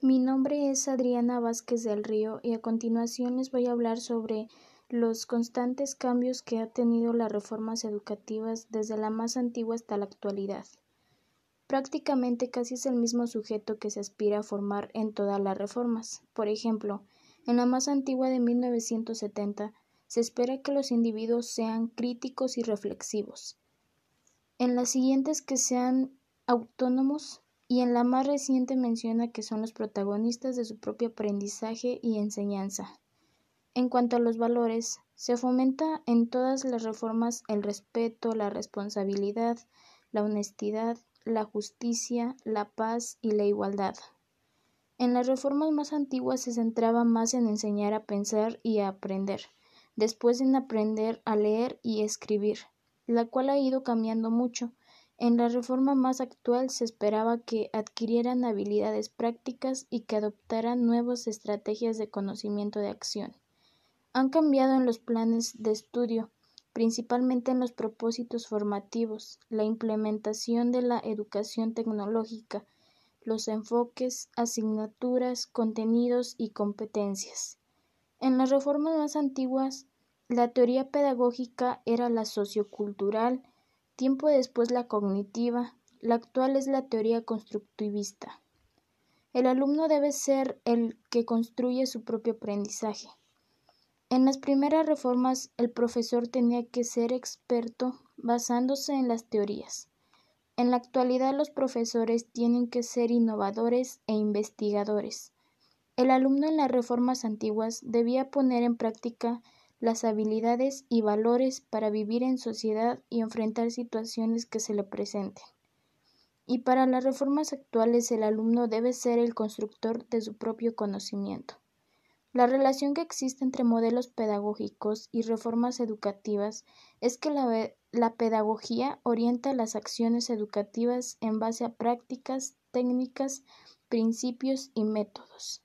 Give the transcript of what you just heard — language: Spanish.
Mi nombre es Adriana Vázquez del Río y a continuación les voy a hablar sobre los constantes cambios que ha tenido las reformas educativas desde la más antigua hasta la actualidad. Prácticamente casi es el mismo sujeto que se aspira a formar en todas las reformas. Por ejemplo, en la más antigua de 1970 se espera que los individuos sean críticos y reflexivos. En las siguientes que sean autónomos, y en la más reciente menciona que son los protagonistas de su propio aprendizaje y enseñanza. En cuanto a los valores, se fomenta en todas las reformas el respeto, la responsabilidad, la honestidad, la justicia, la paz y la igualdad. En las reformas más antiguas se centraba más en enseñar a pensar y a aprender, después en aprender a leer y escribir, la cual ha ido cambiando mucho, en la reforma más actual se esperaba que adquirieran habilidades prácticas y que adoptaran nuevas estrategias de conocimiento de acción. Han cambiado en los planes de estudio, principalmente en los propósitos formativos, la implementación de la educación tecnológica, los enfoques, asignaturas, contenidos y competencias. En las reformas más antiguas, la teoría pedagógica era la sociocultural, Tiempo después la cognitiva, la actual es la teoría constructivista. El alumno debe ser el que construye su propio aprendizaje. En las primeras reformas el profesor tenía que ser experto basándose en las teorías. En la actualidad los profesores tienen que ser innovadores e investigadores. El alumno en las reformas antiguas debía poner en práctica las habilidades y valores para vivir en sociedad y enfrentar situaciones que se le presenten. Y para las reformas actuales el alumno debe ser el constructor de su propio conocimiento. La relación que existe entre modelos pedagógicos y reformas educativas es que la, la, pedagogía orienta las acciones educativas en base a prácticas, técnicas, principios y métodos.